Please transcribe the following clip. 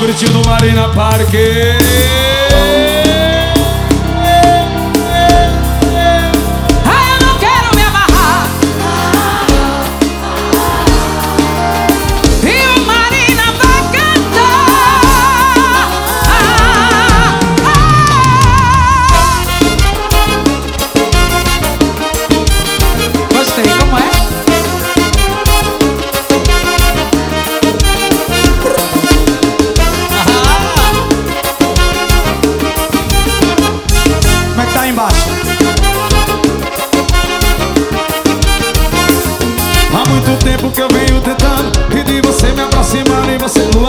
Gritinho no Marina Parque muito tempo que eu venho tentando E de você me aproximando e você no